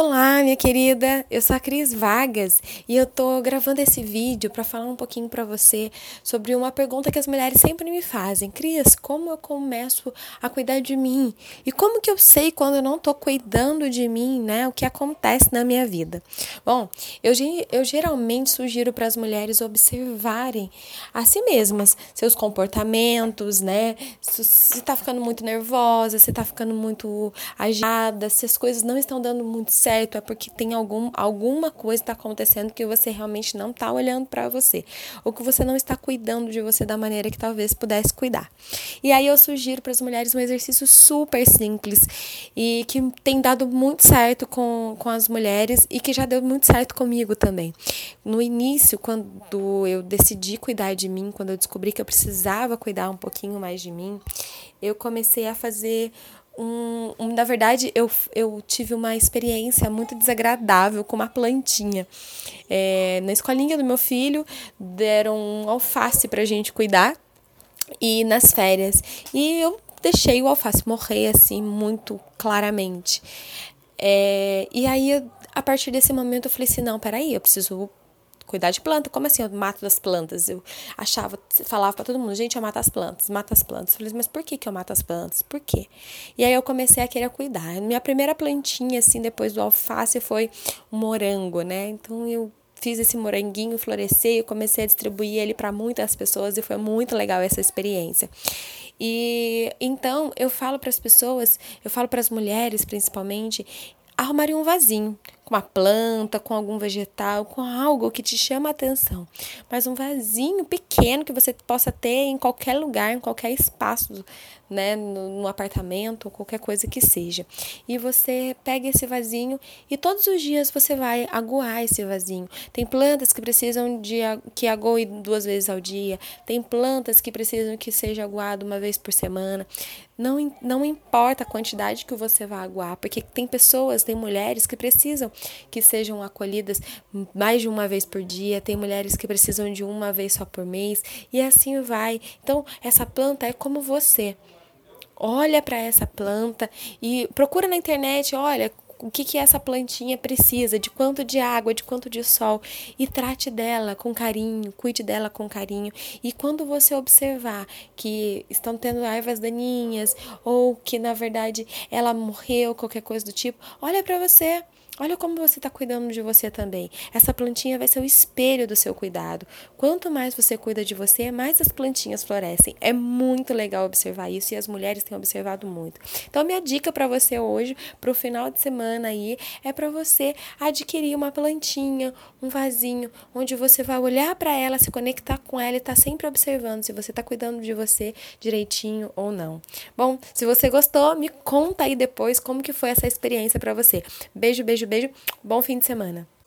Olá, minha querida. Eu sou a Cris Vargas e eu tô gravando esse vídeo para falar um pouquinho para você sobre uma pergunta que as mulheres sempre me fazem. Cris, como eu começo a cuidar de mim? E como que eu sei quando eu não tô cuidando de mim, né? O que acontece na minha vida? Bom, eu, eu geralmente sugiro para as mulheres observarem a si mesmas, seus comportamentos, né? Se tá ficando muito nervosa, se tá ficando muito agitada, se as coisas não estão dando muito certo, é porque tem algum, alguma coisa está acontecendo que você realmente não está olhando para você, ou que você não está cuidando de você da maneira que talvez pudesse cuidar. E aí eu sugiro para as mulheres um exercício super simples e que tem dado muito certo com, com as mulheres e que já deu muito certo comigo também. No início, quando eu decidi cuidar de mim, quando eu descobri que eu precisava cuidar um pouquinho mais de mim, eu comecei a fazer um, um, na verdade, eu, eu tive uma experiência muito desagradável com uma plantinha. É, na escolinha do meu filho, deram um alface pra gente cuidar e nas férias. E eu deixei o alface morrer assim, muito claramente. É, e aí, a partir desse momento, eu falei assim: não, peraí, eu preciso cuidar de planta. Como assim eu mato as plantas? Eu achava, falava para todo mundo, gente, eu mato as plantas, mato as plantas. Eu falei, mas por que, que eu mato as plantas? Por quê? E aí eu comecei a querer cuidar. Minha primeira plantinha, assim, depois do alface, foi um morango, né? Então eu fiz esse moranguinho florescer, eu comecei a distribuir ele para muitas pessoas e foi muito legal essa experiência. E então eu falo para as pessoas, eu falo para as mulheres principalmente, arrumarem um vasinho com uma planta, com algum vegetal, com algo que te chama a atenção. Mas um vasinho pequeno que você possa ter em qualquer lugar, em qualquer espaço, né, no, no apartamento qualquer coisa que seja. E você pega esse vasinho e todos os dias você vai aguar esse vasinho. Tem plantas que precisam de que agoe duas vezes ao dia, tem plantas que precisam que seja aguado uma vez por semana. Não, não importa a quantidade que você vai aguar, porque tem pessoas, tem mulheres que precisam que sejam acolhidas mais de uma vez por dia, tem mulheres que precisam de uma vez só por mês, e assim vai. Então, essa planta é como você. Olha para essa planta e procura na internet, olha, o que, que essa plantinha precisa, de quanto de água, de quanto de sol, e trate dela com carinho, cuide dela com carinho. E quando você observar que estão tendo ervas daninhas, ou que na verdade ela morreu, qualquer coisa do tipo, olha para você. Olha como você está cuidando de você também. Essa plantinha vai ser o espelho do seu cuidado. Quanto mais você cuida de você, mais as plantinhas florescem. É muito legal observar isso e as mulheres têm observado muito. Então, minha dica para você hoje, para o final de semana aí, é para você adquirir uma plantinha, um vasinho, onde você vai olhar para ela, se conectar com ela e estar tá sempre observando se você está cuidando de você direitinho ou não. Bom, se você gostou, me conta aí depois como que foi essa experiência para você. Beijo, beijo, beijo. Bom fim de semana.